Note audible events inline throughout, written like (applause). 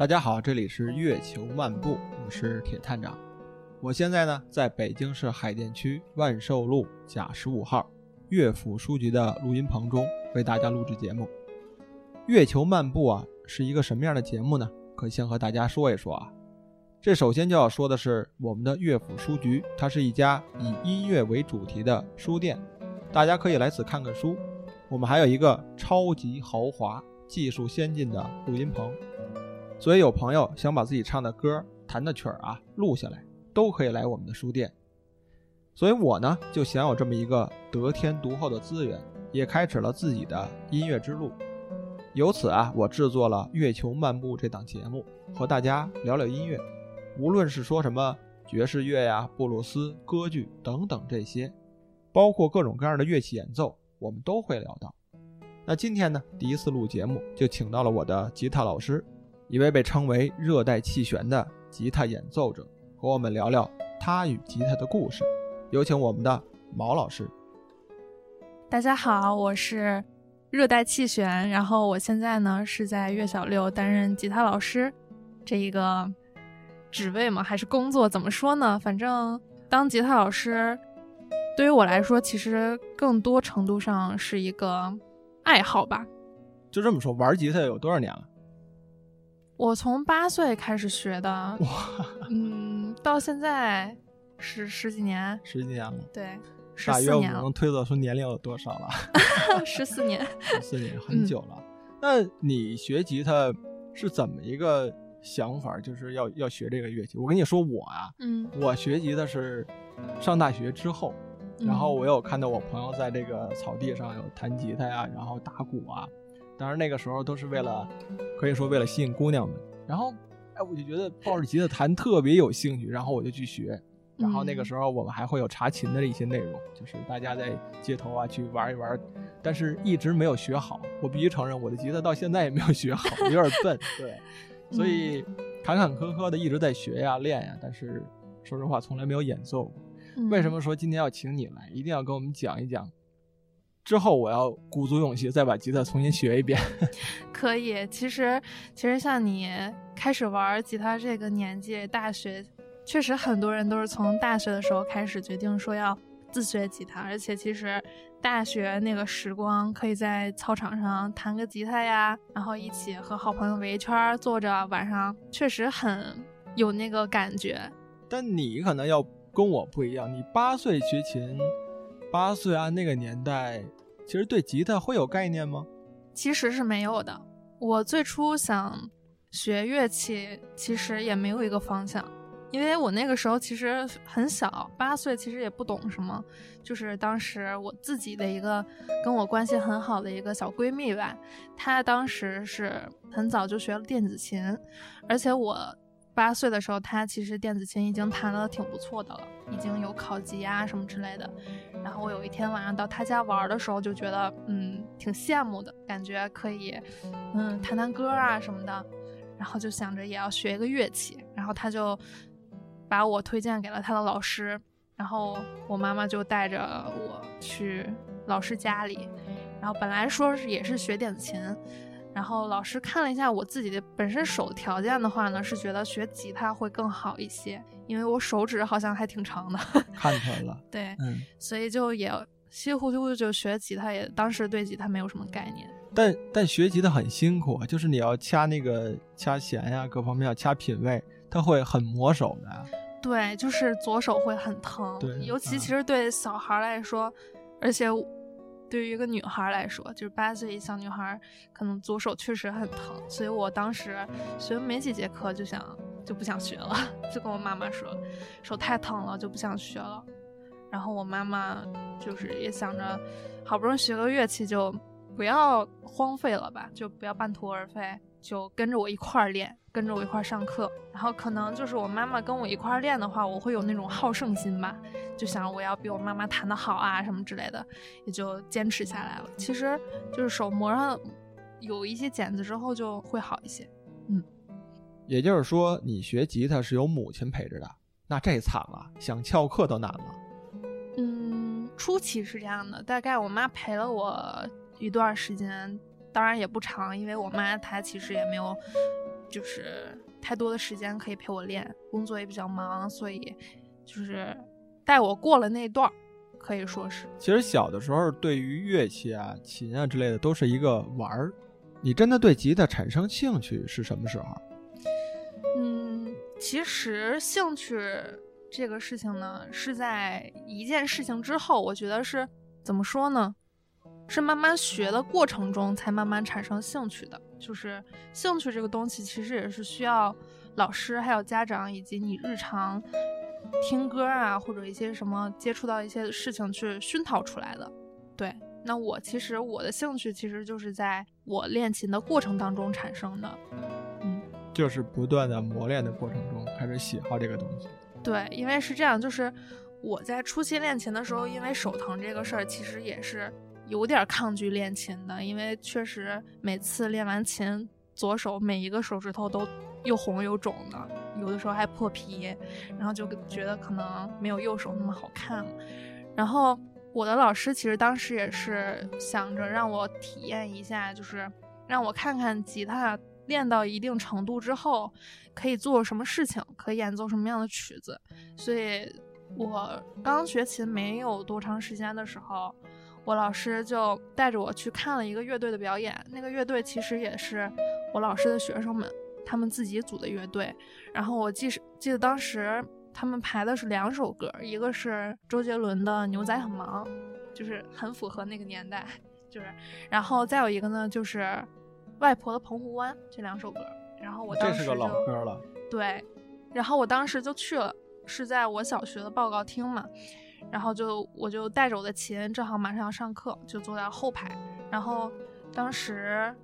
大家好，这里是月球漫步，我是铁探长。我现在呢，在北京市海淀区万寿路甲十五号乐府书局的录音棚中为大家录制节目。月球漫步啊，是一个什么样的节目呢？可以先和大家说一说啊。这首先就要说的是，我们的乐府书局，它是一家以音乐为主题的书店，大家可以来此看看书。我们还有一个超级豪华、技术先进的录音棚。所以有朋友想把自己唱的歌、弹的曲儿啊录下来，都可以来我们的书店。所以我呢就享有这么一个得天独厚的资源，也开始了自己的音乐之路。由此啊，我制作了《月球漫步》这档节目，和大家聊聊音乐。无论是说什么爵士乐呀、布鲁斯、歌剧等等这些，包括各种各样的乐器演奏，我们都会聊到。那今天呢，第一次录节目，就请到了我的吉他老师。一位被称为“热带气旋”的吉他演奏者，和我们聊聊他与吉他的故事。有请我们的毛老师。大家好，我是热带气旋，然后我现在呢是在乐小六担任吉他老师，这一个职位嘛，还是工作？怎么说呢？反正当吉他老师对于我来说，其实更多程度上是一个爱好吧。就这么说，玩吉他有多少年了？我从八岁开始学的，哇，嗯，到现在十十几年，十几年了，对，大约我们了，能推测出年龄有多少了？(laughs) (laughs) 十四年，十四年，很久了。那你学吉他是怎么一个想法？就是要要学这个乐器？我跟你说，我啊，嗯，我学吉他是上大学之后，然后我有看到我朋友在这个草地上有弹吉他呀，然后打鼓啊。当然那个时候都是为了，可以说为了吸引姑娘们。然后，哎，我就觉得抱着吉他弹特别有兴趣，然后我就去学。然后那个时候我们还会有查琴的一些内容，就是大家在街头啊去玩一玩，但是一直没有学好。我必须承认，我的吉他到现在也没有学好，有点笨。对，(laughs) 所以坎坎坷坷的一直在学呀练呀，但是说实话从来没有演奏过。为什么说今天要请你来，一定要跟我们讲一讲？之后我要鼓足勇气再把吉他重新学一遍。(laughs) 可以，其实其实像你开始玩吉他这个年纪，大学确实很多人都是从大学的时候开始决定说要自学吉他，而且其实大学那个时光，可以在操场上弹个吉他呀，然后一起和好朋友围一圈坐着，晚上确实很有那个感觉。但你可能要跟我不一样，你八岁学琴。八岁啊，那个年代，其实对吉他会有概念吗？其实是没有的。我最初想学乐器，其实也没有一个方向，因为我那个时候其实很小，八岁其实也不懂什么。就是当时我自己的一个跟我关系很好的一个小闺蜜吧，她当时是很早就学了电子琴，而且我。八岁的时候，他其实电子琴已经弹得挺不错的了，已经有考级啊什么之类的。然后我有一天晚上到他家玩的时候，就觉得嗯挺羡慕的，感觉可以嗯弹弹歌啊什么的。然后就想着也要学一个乐器。然后他就把我推荐给了他的老师。然后我妈妈就带着我去老师家里。然后本来说是也是学电子琴。然后老师看了一下我自己的本身手条件的话呢，是觉得学吉他会更好一些，因为我手指好像还挺长的。(laughs) 看出来了。对，嗯，所以就也稀里糊涂就学吉他，也当时对吉他没有什么概念。但但学吉他很辛苦，就是你要掐那个掐弦呀，各方面要掐品位，它会很磨手的。对，就是左手会很疼。对，尤其其实对小孩来说，而且。对于一个女孩来说，就是八岁小女孩，可能左手确实很疼，所以我当时学没几节课就想就不想学了，(laughs) 就跟我妈妈说，手太疼了就不想学了。然后我妈妈就是也想着，好不容易学个乐器就不要荒废了吧，就不要半途而废，就跟着我一块儿练。跟着我一块儿上课，然后可能就是我妈妈跟我一块儿练的话，我会有那种好胜心吧，就想我要比我妈妈弹得好啊什么之类的，也就坚持下来了。其实就是手磨上有一些茧子之后就会好一些。嗯，也就是说你学吉他是有母亲陪着的，那这惨了，想翘课都难了。嗯，初期是这样的，大概我妈陪了我一段时间，当然也不长，因为我妈她其实也没有。就是太多的时间可以陪我练，工作也比较忙，所以就是带我过了那段儿，可以说是。其实小的时候，对于乐器啊、琴啊之类的，都是一个玩儿。你真的对吉他产生兴趣是什么时候？嗯，其实兴趣这个事情呢，是在一件事情之后，我觉得是怎么说呢？是慢慢学的过程中才慢慢产生兴趣的。就是兴趣这个东西，其实也是需要老师、还有家长以及你日常听歌啊，或者一些什么接触到一些事情去熏陶出来的。对，那我其实我的兴趣其实就是在我练琴的过程当中产生的。嗯，就是不断的磨练的过程中开始喜好这个东西。对，因为是这样，就是我在初期练琴的时候，因为手疼这个事儿，其实也是。有点抗拒练琴的，因为确实每次练完琴，左手每一个手指头都又红又肿的，有的时候还破皮，然后就觉得可能没有右手那么好看了。然后我的老师其实当时也是想着让我体验一下，就是让我看看吉他练到一定程度之后可以做什么事情，可以演奏什么样的曲子。所以我刚学琴没有多长时间的时候。我老师就带着我去看了一个乐队的表演，那个乐队其实也是我老师的学生们，他们自己组的乐队。然后我记是记得当时他们排的是两首歌，一个是周杰伦的《牛仔很忙》，就是很符合那个年代，就是，然后再有一个呢就是《外婆的澎湖湾》这两首歌。然后我当时这是个老歌了，对，然后我当时就去了，是在我小学的报告厅嘛。然后就我就带着我的琴，正好马上要上课，就坐在后排。然后当时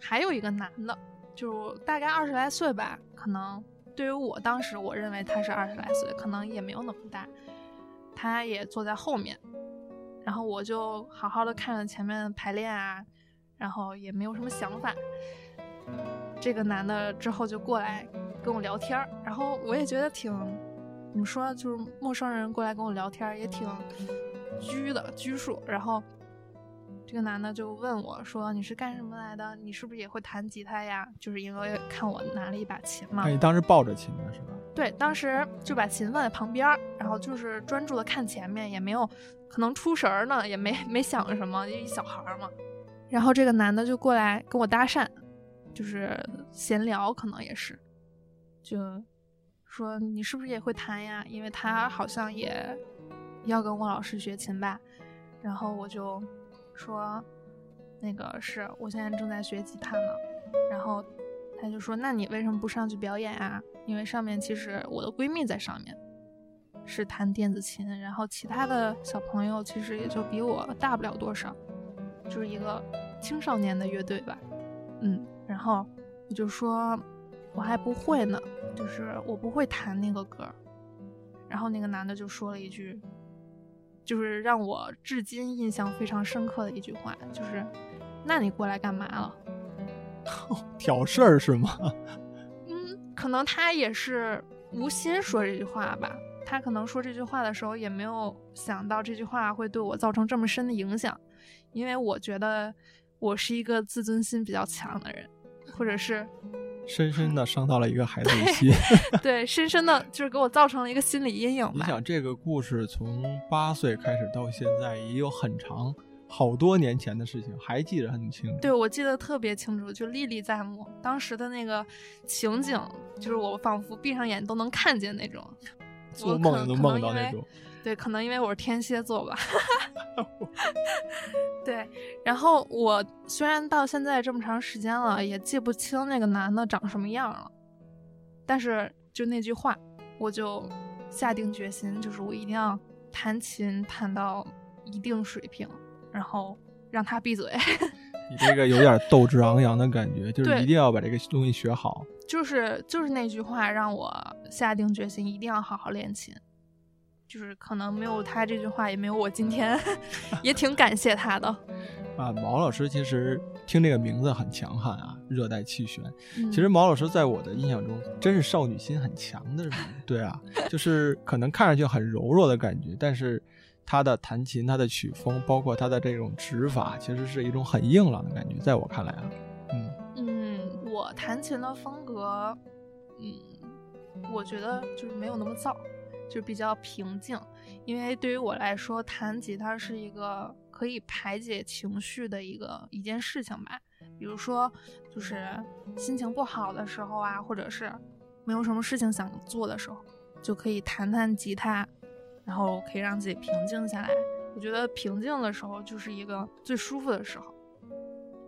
还有一个男的，就大概二十来岁吧，可能对于我当时我认为他是二十来岁，可能也没有那么大。他也坐在后面，然后我就好好的看着前面排练啊，然后也没有什么想法。这个男的之后就过来跟我聊天然后我也觉得挺。怎么说？就是陌生人过来跟我聊天也挺拘的拘束。然后这个男的就问我说：“你是干什么来的？你是不是也会弹吉他呀？”就是因为看我拿了一把琴嘛。你当时抱着琴的是吧？对，当时就把琴放在旁边，然后就是专注的看前面，也没有可能出神呢，也没没想什么，一小孩嘛。然后这个男的就过来跟我搭讪，就是闲聊，可能也是就。说你是不是也会弹呀？因为他好像也要跟我老师学琴吧。然后我就说，那个是我现在正在学吉他呢。然后他就说，那你为什么不上去表演啊？因为上面其实我的闺蜜在上面是弹电子琴，然后其他的小朋友其实也就比我大不了多少，就是一个青少年的乐队吧。嗯，然后我就说。我还不会呢，就是我不会弹那个歌。然后那个男的就说了一句，就是让我至今印象非常深刻的一句话，就是“那你过来干嘛了？(laughs) ”挑事儿是吗？嗯，可能他也是无心说这句话吧。他可能说这句话的时候也没有想到这句话会对我造成这么深的影响，因为我觉得我是一个自尊心比较强的人，或者是。深深的伤到了一个孩子的心，(laughs) 对，深深的就是给我造成了一个心理阴影吧。你想，这个故事从八岁开始到现在也有很长，好多年前的事情，还记得很清楚。对，我记得特别清楚，就历历在目。当时的那个情景，就是我仿佛闭上眼都能看见那种，做梦都能梦到那种。对，可能因为我是天蝎座吧。(laughs) 对，然后我虽然到现在这么长时间了，也记不清那个男的长什么样了，但是就那句话，我就下定决心，就是我一定要弹琴弹到一定水平，然后让他闭嘴。你这个有点斗志昂扬的感觉，就是一定要把这个东西学好。就是就是那句话让我下定决心，一定要好好练琴。就是可能没有他这句话，也没有我今天，(laughs) 也挺感谢他的。啊，毛老师其实听这个名字很强悍啊，热带气旋。其实毛老师在我的印象中，真是少女心很强的人。(laughs) 对啊，就是可能看上去很柔弱的感觉，但是他的弹琴、他的曲风，包括他的这种指法，其实是一种很硬朗的感觉。在我看来啊，嗯嗯，我我弹琴的风格，嗯，我觉得就是没有那么燥，就比较平静。因为对于我来说，弹吉他是一个可以排解情绪的一个一件事情吧。比如说，就是心情不好的时候啊，或者是没有什么事情想做的时候，就可以弹弹吉他，然后可以让自己平静下来。我觉得平静的时候就是一个最舒服的时候。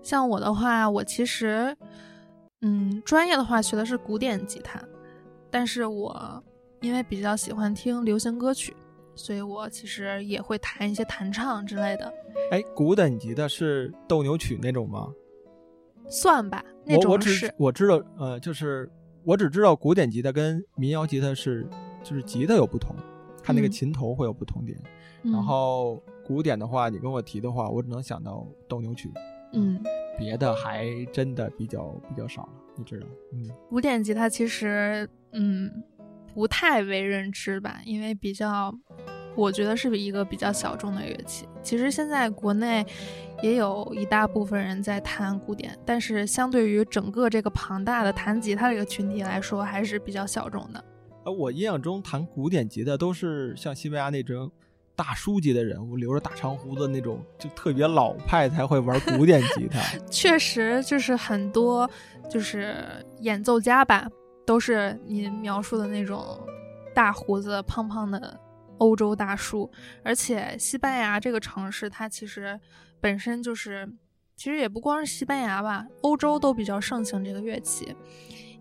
像我的话，我其实，嗯，专业的话学的是古典吉他，但是我因为比较喜欢听流行歌曲，所以我其实也会弹一些弹唱之类的。哎，古典级的是斗牛曲那种吗？算吧，那我我种是只我知道，呃，就是我只知道古典吉他跟民谣吉他是，就是吉他有不同，它那个嗯琴头会有不同点。嗯然后古典的话，你跟我提的话，我只能想到斗牛曲，嗯，别的还真的比较比较少了，你知道？嗯，古典吉他其实嗯不太为人知吧，因为比较，我觉得是一个比较小众的乐器。其实现在国内也有一大部分人在弹古典，但是相对于整个这个庞大的弹吉他这个群体来说，还是比较小众的。呃，我印象中弹古典吉他都是像西班牙那种大叔级的人物，留着大长胡子那种，就特别老派才会玩古典吉他。(laughs) 确实，就是很多就是演奏家吧，都是你描述的那种大胡子、胖胖的欧洲大叔。而且西班牙这个城市，它其实本身就是，其实也不光是西班牙吧，欧洲都比较盛行这个乐器，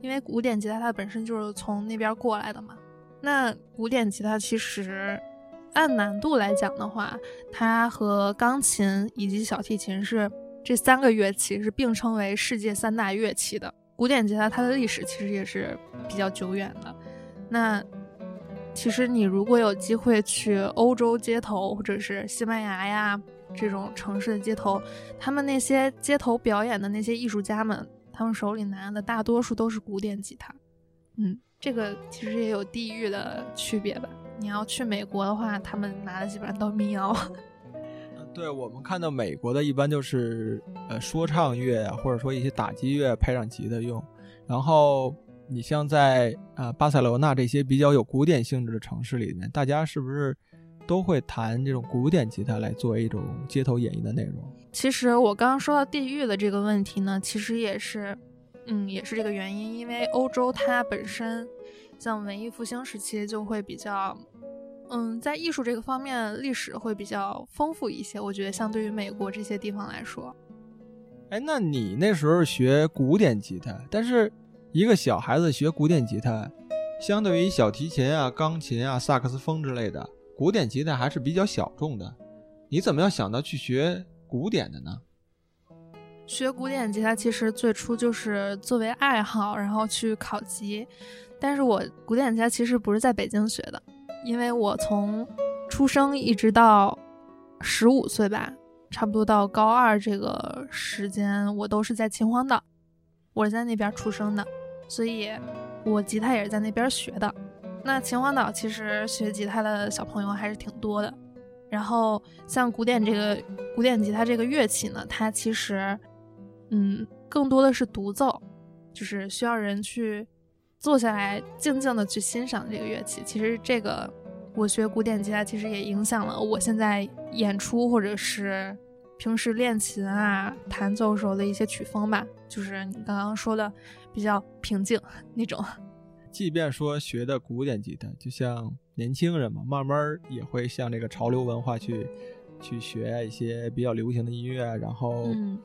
因为古典吉他它本身就是从那边过来的嘛。那古典吉他其实按难度来讲的话，它和钢琴以及小提琴是这三个乐器是并称为世界三大乐器的。古典吉他它的历史其实也是比较久远的。那其实你如果有机会去欧洲街头或者是西班牙呀这种城市的街头，他们那些街头表演的那些艺术家们，他们手里拿的大多数都是古典吉他。嗯，这个其实也有地域的区别吧。你要去美国的话，他们拿的基本上都民谣。对我们看到美国的一般就是呃说唱乐啊，或者说一些打击乐配上吉他用。然后你像在呃巴塞罗那这些比较有古典性质的城市里面，大家是不是都会弹这种古典吉他来作为一种街头演绎的内容？其实我刚刚说到地域的这个问题呢，其实也是，嗯，也是这个原因，因为欧洲它本身像文艺复兴时期就会比较，嗯，在艺术这个方面历史会比较丰富一些。我觉得相对于美国这些地方来说，哎，那你那时候学古典吉他，但是一个小孩子学古典吉他，相对于小提琴啊、钢琴啊、萨克斯风之类的，古典吉他还是比较小众的。你怎么要想到去学古典的呢？学古典吉他其实最初就是作为爱好，然后去考级。但是我古典吉他其实不是在北京学的，因为我从出生一直到十五岁吧，差不多到高二这个时间，我都是在秦皇岛，我是在那边出生的，所以我吉他也是在那边学的。那秦皇岛其实学吉他的小朋友还是挺多的。然后像古典这个古典吉他这个乐器呢，它其实，嗯，更多的是独奏，就是需要人去坐下来静静的去欣赏这个乐器。其实这个我学古典吉他，其实也影响了我现在演出或者是平时练琴啊、弹奏时候的一些曲风吧。就是你刚刚说的比较平静 (laughs) 那种。(laughs) 即便说学的古典吉他，就像年轻人嘛，慢慢也会向这个潮流文化去去学一些比较流行的音乐。然后，嗯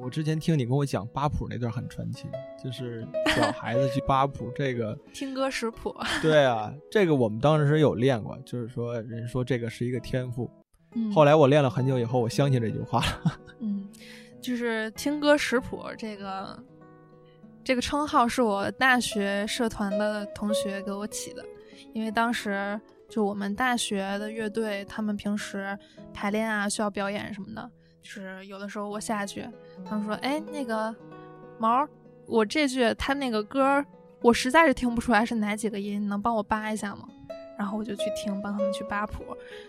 我之前听你跟我讲八谱那段很传奇，就是小 (laughs) 孩子去八谱这个。(laughs) 听歌识谱。对啊，这个我们当时是有练过，就是说人说这个是一个天赋。嗯后来我练了很久以后，我相信这句话了。(laughs) 嗯，就是听歌识谱这个这个称号是我大学社团的同学给我起的，因为当时就我们大学的乐队，他们平时排练啊需要表演什么的，就是有的时候我下去，他们说，哎，那个毛，我这句他那个歌，我实在是听不出来是哪几个音，你能帮我扒一下吗？然后我就去听，帮他们去扒谱。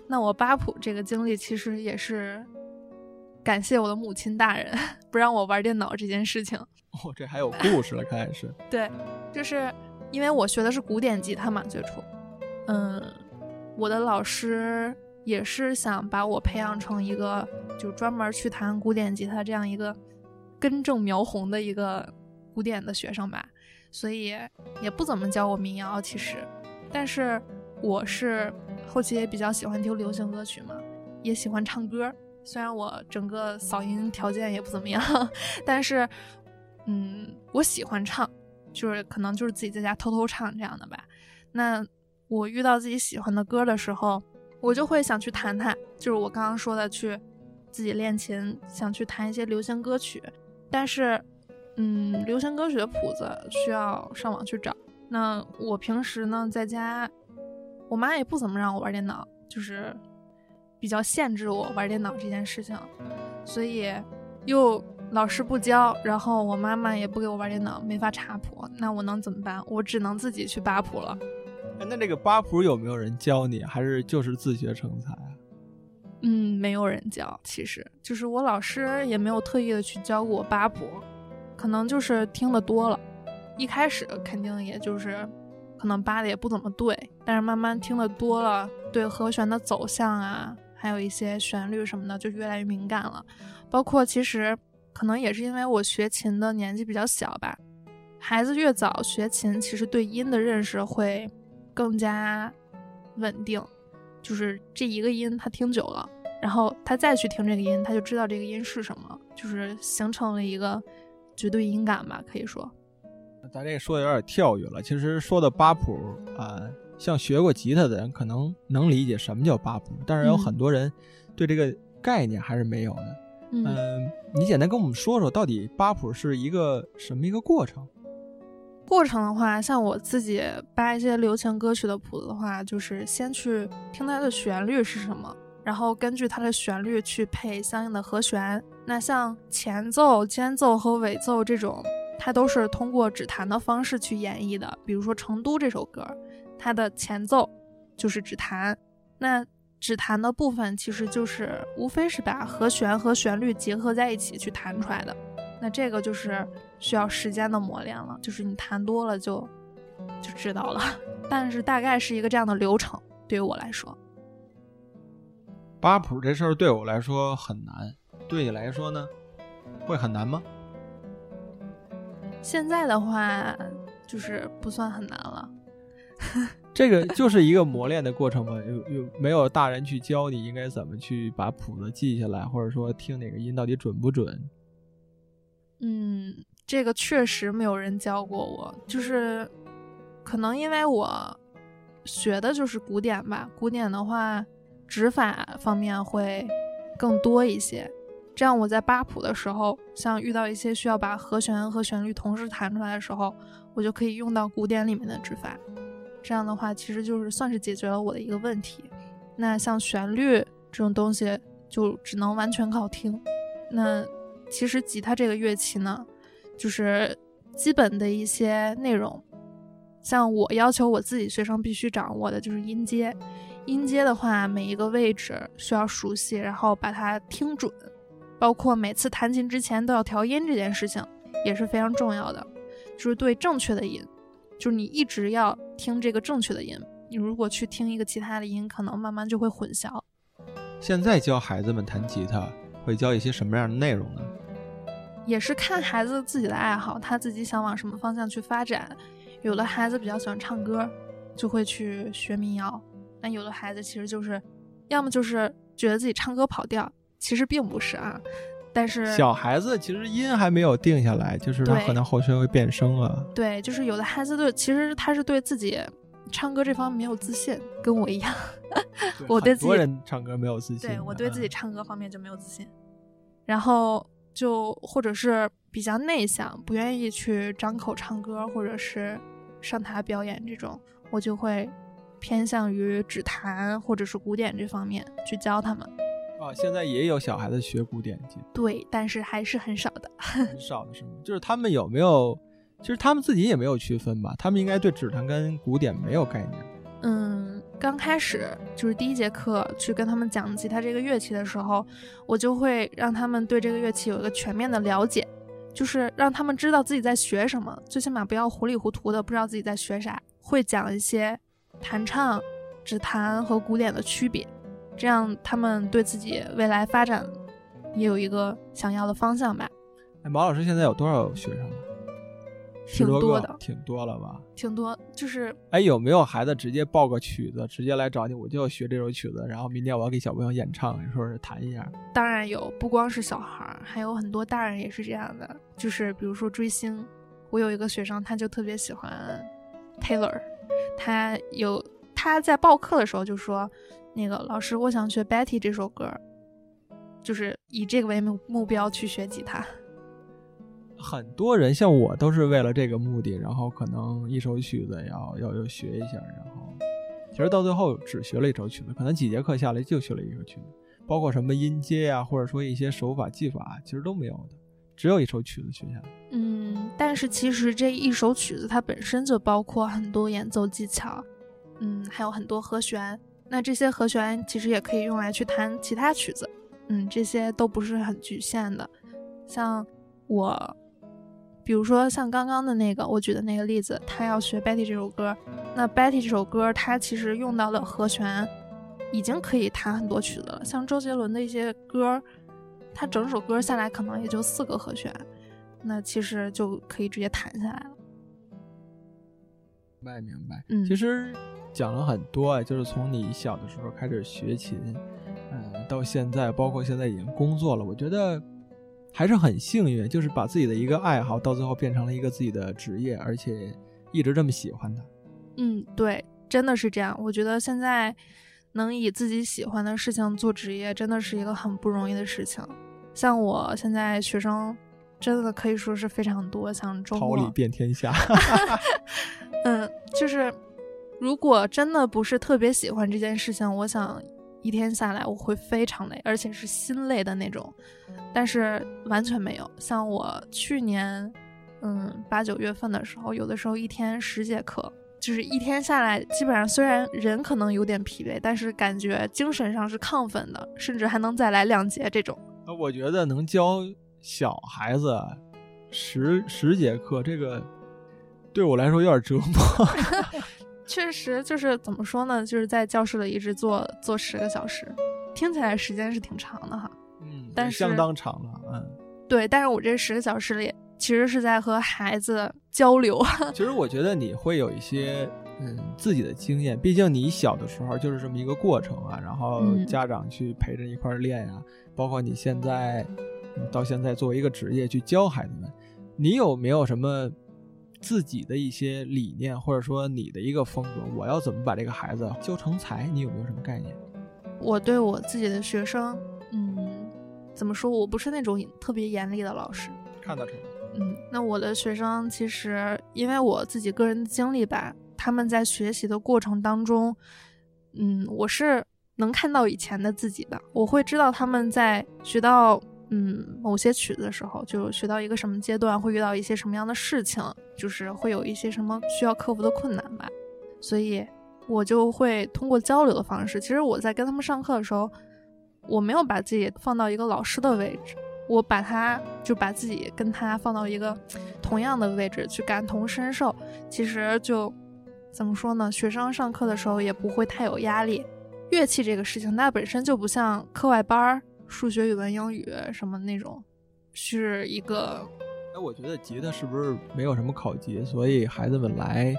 那我扒谱这个经历其实也是感谢我的母亲大人 (laughs) 不让我玩电脑这件事情。(laughs) 哦，这还有故事了，看来是。(laughs) 对，就是因为我学的是古典吉他嘛，最初，嗯，我的老师也是想把我培养成一个就专门去弹古典吉他这样一个根正苗红的一个古典的学生吧，所以也不怎么教我民谣，其实，但是我是后期也比较喜欢听流行歌曲嘛，也喜欢唱歌。虽然我整个嗓音条件也不怎么样，(laughs) 但是，嗯，我喜欢唱，就是可能就是自己在家偷偷唱这样的吧。那我遇到自己喜欢的歌的时候，我就会想去弹弹，就是我刚刚说的去自己练琴，想去弹一些流行歌曲。但是，嗯，流行歌曲的谱子需要上网去找。那我平时呢，在家，我妈也不怎么让我玩电脑，就是。比较限制我玩电脑这件事情，所以又老师不教，然后我妈妈也不给我玩电脑，没法查谱，那我能怎么办？我只能自己去扒谱了。哎，那这个八谱有没有人教你，还是就是自学成才？嗯，没有人教，其实就是我老师也没有特意的去教过我八谱，可能就是听的多了，一开始肯定也就是可能扒的也不怎么对，但是慢慢听的多了，对和弦的走向啊。还有一些旋律什么的就越来越敏感了，包括其实可能也是因为我学琴的年纪比较小吧。孩子越早学琴，其实对音的认识会更加稳定，就是这一个音他听久了，然后他再去听这个音，他就知道这个音是什么，就是形成了一个绝对音感吧，可以说。咱这说的有点跳跃了，其实说的八谱啊。像学过吉他的人可能能理解什么叫八谱，但是有很多人对这个概念还是没有的。嗯，你简单跟我们说说，到底八谱是一个什么一个过程？过程的话，像我自己扒一些流行歌曲的谱子的话，就是先去听它的旋律是什么，然后根据它的旋律去配相应的和弦。那像前奏、间奏和尾奏这种，它都是通过指弹的方式去演绎的。比如说《成都》这首歌。它的前奏就是指弹，那指弹的部分其实就是无非是把和弦和旋律结合在一起去弹出来的，那这个就是需要时间的磨练了，就是你弹多了就就知道了。(laughs) 但是大概是一个这样的流程，对于我来说，八谱这事儿对我来说很难，对你来说呢，会很难吗？现在的话就是不算很难了。(laughs) 这个就是一个磨练的过程嘛？有有没有大人去教你应该怎么去把谱子记下来，或者说听哪个音到底准不准？嗯，这个确实没有人教过我，就是可能因为我学的就是古典吧，古典的话指法方面会更多一些，这样我在扒谱的时候，像遇到一些需要把和弦和旋律同时弹出来的时候，我就可以用到古典里面的指法。这样的话，其实就是算是解决了我的一个问题。那像旋律这种东西，就只能完全靠听。那其实吉他这个乐器呢，就是基本的一些内容，像我要求我自己学生必须掌握的就是音阶。音阶的话，每一个位置需要熟悉，然后把它听准，包括每次弹琴之前都要调音这件事情也是非常重要的，就是对正确的音。就是你一直要听这个正确的音，你如果去听一个其他的音，可能慢慢就会混淆。现在教孩子们弹吉他，会教一些什么样的内容呢？也是看孩子自己的爱好，他自己想往什么方向去发展。有的孩子比较喜欢唱歌，就会去学民谣；那有的孩子其实就是，要么就是觉得自己唱歌跑调，其实并不是啊。但是小孩子其实音还没有定下来，就是他可能后续会变声啊。对，就是有的孩子对，其实他是对自己唱歌这方面没有自信，跟我一样。我对自己人唱歌没有自信。对我对自己唱歌方面就没有自信，然后就或者是比较内向，不愿意去张口唱歌，或者是上台表演这种，我就会偏向于指弹或者是古典这方面去教他们。啊，现在也有小孩子学古典吉他，对，但是还是很少的，(laughs) 很少的是吗？就是他们有没有，其实他们自己也没有区分吧？他们应该对指弹跟古典没有概念。刚开始就是第一节课去跟他们讲吉他这个乐器的时候，我就会让他们对这个乐器有一个全面的了解，就是让他们知道自己在学什么，最起码不要糊里糊涂的不知道自己在学啥。会讲一些弹唱、指弹和古典的区别，这样他们对自己未来发展也有一个想要的方向吧。哎，毛老师现在有多少学生？挺多的，挺多了吧？挺多，就是哎，有没有孩子直接报个曲子，直接来找你，我就要学这首曲子，然后明天我要给小朋友演唱，说是弹一下？当然有，不光是小孩，还有很多大人也是这样的。就是比如说追星，我有一个学生，他就特别喜欢 Taylor，他有他在报课的时候就说，那个老师，我想学 Betty 这首歌，就是以这个为目目标去学吉他。很多人像我都是为了这个目的，然后可能一首曲子要要要学一下，然后其实到最后只学了一首曲子，可能几节课下来就学了一首曲子，包括什么音阶呀，或者说一些手法技法，其实都没有的，只有一首曲子学下来。嗯，但是其实这一首曲子它本身就包括很多演奏技巧，嗯，还有很多和弦，那这些和弦其实也可以用来去弹其他曲子，嗯，这些都不是很局限的，像我。比如说像刚刚的那个我举的那个例子，他要学 Betty 这首歌，那 Betty 这首歌他其实用到的和弦已经可以弹很多曲子了。像周杰伦的一些歌，他整首歌下来可能也就四个和弦，那其实就可以直接弹下来了。明白明白，嗯，其实讲了很多啊，就是从你小的时候开始学琴，嗯，到现在，包括现在已经工作了，我觉得。还是很幸运，就是把自己的一个爱好到最后变成了一个自己的职业，而且一直这么喜欢它。嗯，对，真的是这样。我觉得现在能以自己喜欢的事情做职业，真的是一个很不容易的事情。像我现在学生，真的可以说是非常多。像桃李遍天下。(laughs) 嗯，就是如果真的不是特别喜欢这件事情，我想。一天下来我会非常累，而且是心累的那种，但是完全没有。像我去年，嗯，八九月份的时候，有的时候一天十节课，就是一天下来，基本上虽然人可能有点疲惫，但是感觉精神上是亢奋的，甚至还能再来两节这种。呃，我觉得能教小孩子十十节课，这个对我来说有点折磨。(laughs) 确实，就是怎么说呢？就是在教室里一直坐坐十个小时，听起来时间是挺长的哈。嗯，但是相当长了。嗯，对，但是我这十个小时里，其实是在和孩子交流。其实我觉得你会有一些嗯自己的经验，毕竟你小的时候就是这么一个过程啊。然后家长去陪着一块练呀，包括你现在到现在作为一个职业去教孩子们，你有没有什么？自己的一些理念，或者说你的一个风格，我要怎么把这个孩子教成才？你有没有什么概念？我对我自己的学生，嗯，怎么说？我不是那种特别严厉的老师，看得出来。嗯，那我的学生其实，因为我自己个人的经历吧，他们在学习的过程当中，嗯，我是能看到以前的自己的，我会知道他们在学到。嗯，某些曲子的时候，就学到一个什么阶段，会遇到一些什么样的事情，就是会有一些什么需要克服的困难吧。所以，我就会通过交流的方式。其实我在跟他们上课的时候，我没有把自己放到一个老师的位置，我把他就把自己跟他放到一个同样的位置去感同身受。其实就怎么说呢？学生上课的时候也不会太有压力。乐器这个事情，它本身就不像课外班儿。数学、语文、英语什么那种，是一个。哎，我觉得吉他是不是没有什么考级，所以孩子们来，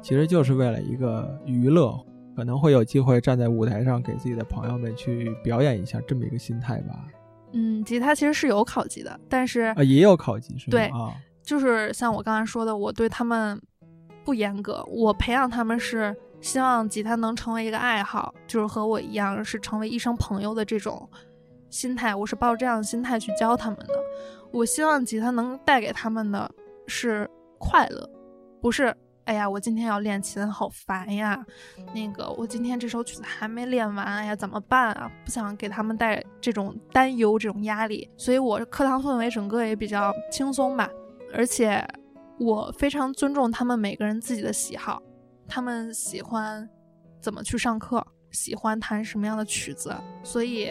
其实就是为了一个娱乐，可能会有机会站在舞台上给自己的朋友们去表演一下，这么一个心态吧。嗯，吉他其实是有考级的，但是啊，也有考级是吗？对啊，就是像我刚才说的，我对他们不严格，我培养他们是希望吉他能成为一个爱好，就是和我一样是成为一生朋友的这种。心态，我是抱着这样的心态去教他们的。我希望吉他能带给他们的是快乐，不是哎呀，我今天要练琴，好烦呀。那个，我今天这首曲子还没练完，哎呀，怎么办啊？不想给他们带这种担忧、这种压力，所以我课堂氛围整个也比较轻松吧。而且，我非常尊重他们每个人自己的喜好，他们喜欢。怎么去上课，喜欢弹什么样的曲子，所以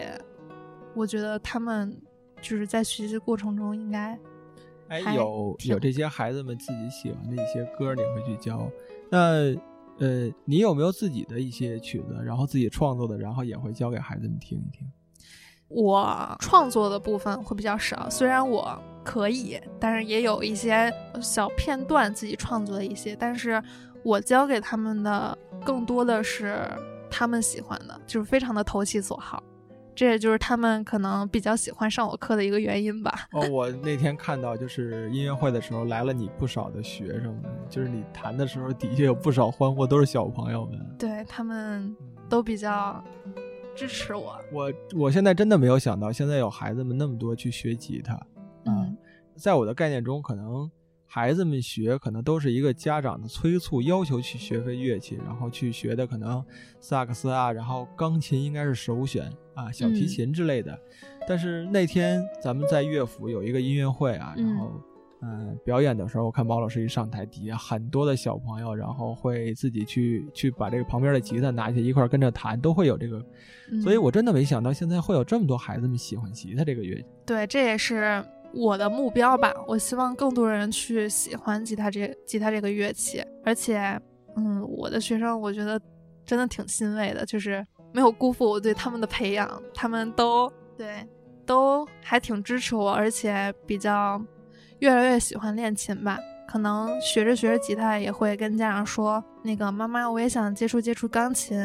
我觉得他们就是在学习过程中应该，哎，有有这些孩子们自己喜欢的一些歌，你会去教。那呃，你有没有自己的一些曲子，然后自己创作的，然后也会教给孩子们听一听？我创作的部分会比较少，虽然我可以，但是也有一些小片段自己创作的一些，但是我教给他们的更多的是他们喜欢的，就是非常的投其所好，这也就是他们可能比较喜欢上我课的一个原因吧。哦，我那天看到就是音乐会的时候来了你不少的学生们，就是你弹的时候底下有不少欢呼，都是小朋友们，对他们都比较。支持我，我我现在真的没有想到，现在有孩子们那么多去学吉他，嗯，在我的概念中，可能孩子们学可能都是一个家长的催促，要求去学会乐器，然后去学的可能萨克斯啊，然后钢琴应该是首选啊，小提琴之类的。但是那天咱们在乐府有一个音乐会啊，然后。嗯，表演的时候，我看毛老师一上台，底下很多的小朋友，然后会自己去去把这个旁边的吉他拿起来一块跟着弹，都会有这个。所以我真的没想到现在会有这么多孩子们喜欢吉他这个乐器。对，这也是我的目标吧。我希望更多人去喜欢吉他这吉他这个乐器。而且，嗯，我的学生我觉得真的挺欣慰的，就是没有辜负我对他们的培养，他们都对都还挺支持我，而且比较。越来越喜欢练琴吧，可能学着学着吉他也会跟家长说，那个妈妈，我也想接触接触钢琴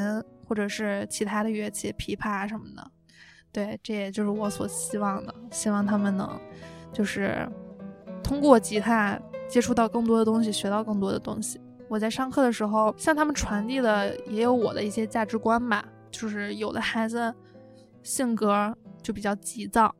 或者是其他的乐器，琵琶什么的。对，这也就是我所希望的，希望他们能就是通过吉他接触到更多的东西，学到更多的东西。我在上课的时候向他们传递的也有我的一些价值观吧，就是有的孩子性格就比较急躁。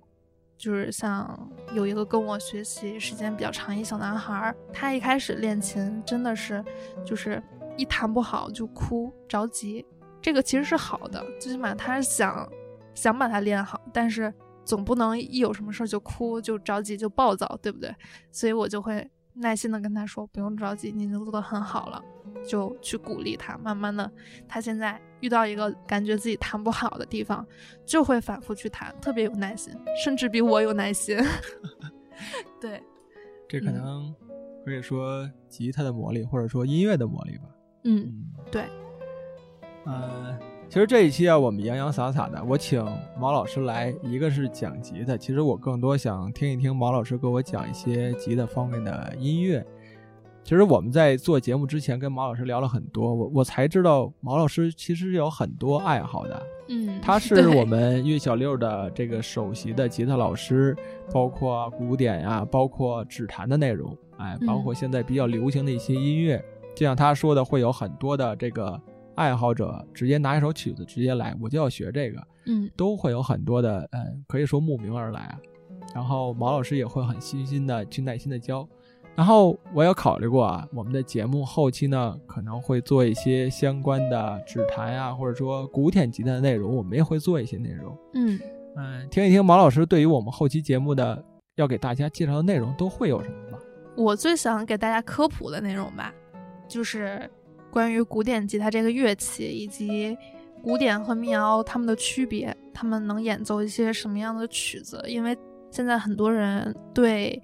就是像有一个跟我学习时间比较长一小男孩，他一开始练琴真的是，就是一弹不好就哭着急。这个其实是好的，最起码他是想想把它练好，但是总不能一有什么事儿就哭就着急就暴躁，对不对？所以我就会。耐心的跟他说，不用着急，你已经做得很好了，就去鼓励他。慢慢的，他现在遇到一个感觉自己弹不好的地方，就会反复去弹，特别有耐心，甚至比我有耐心。(laughs) 对，(laughs) 这可能可以说吉他的魔力，或者说音乐的魔力吧。嗯，对，嗯。其实这一期啊，我们洋洋洒洒的，我请毛老师来，一个是讲吉他。其实我更多想听一听毛老师给我讲一些吉他方面的音乐。其实我们在做节目之前跟毛老师聊了很多，我我才知道毛老师其实有很多爱好的。嗯，他 (laughs) 是我们乐小六的这个首席的吉他老师，包括古典呀，包括指弹的内容，哎，包括现在比较流行的一些音乐，就像他说的，会有很多的这个。爱好者直接拿一首曲子直接来，我就要学这个，嗯，都会有很多的，嗯，可以说慕名而来啊。然后毛老师也会很细心的去耐心的教。然后我有考虑过啊，我们的节目后期呢可能会做一些相关的指弹啊，或者说古典吉他的内容，我们也会做一些内容。嗯嗯，听一听毛老师对于我们后期节目的要给大家介绍的内容都会有什么吧？我最想给大家科普的内容吧，就是。关于古典吉他这个乐器，以及古典和民谣它们的区别，他们能演奏一些什么样的曲子？因为现在很多人对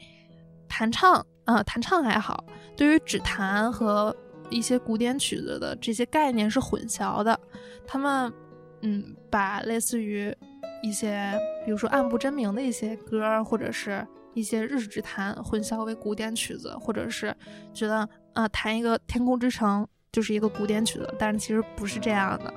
弹唱，呃，弹唱还好，对于指弹和一些古典曲子的这些概念是混淆的。他们，嗯，把类似于一些，比如说暗部真名的一些歌，或者是一些日指弹，混淆为古典曲子，或者是觉得，啊，弹一个《天空之城》。就是一个古典曲子，但是其实不是这样的。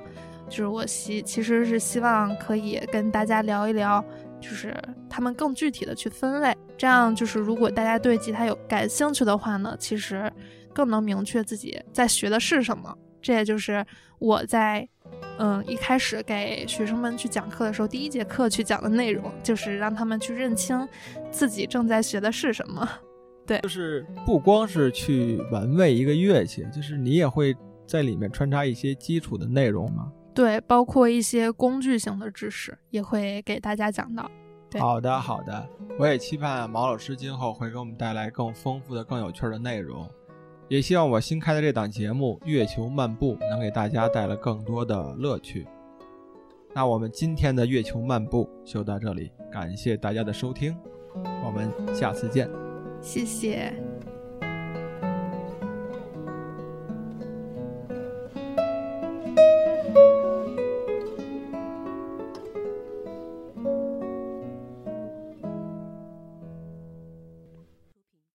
就是我希其实是希望可以跟大家聊一聊，就是他们更具体的去分类。这样就是如果大家对吉他有感兴趣的话呢，其实更能明确自己在学的是什么。这也就是我在嗯一开始给学生们去讲课的时候，第一节课去讲的内容，就是让他们去认清自己正在学的是什么。对，就是不光是去玩味一个乐器，就是你也会在里面穿插一些基础的内容吗？对，包括一些工具型的知识也会给大家讲到。好的，好的，我也期盼毛老师今后会给我们带来更丰富的、更有趣的内容。也希望我新开的这档节目《月球漫步》能给大家带来更多的乐趣。那我们今天的月球漫步就到这里，感谢大家的收听，我们下次见。谢谢。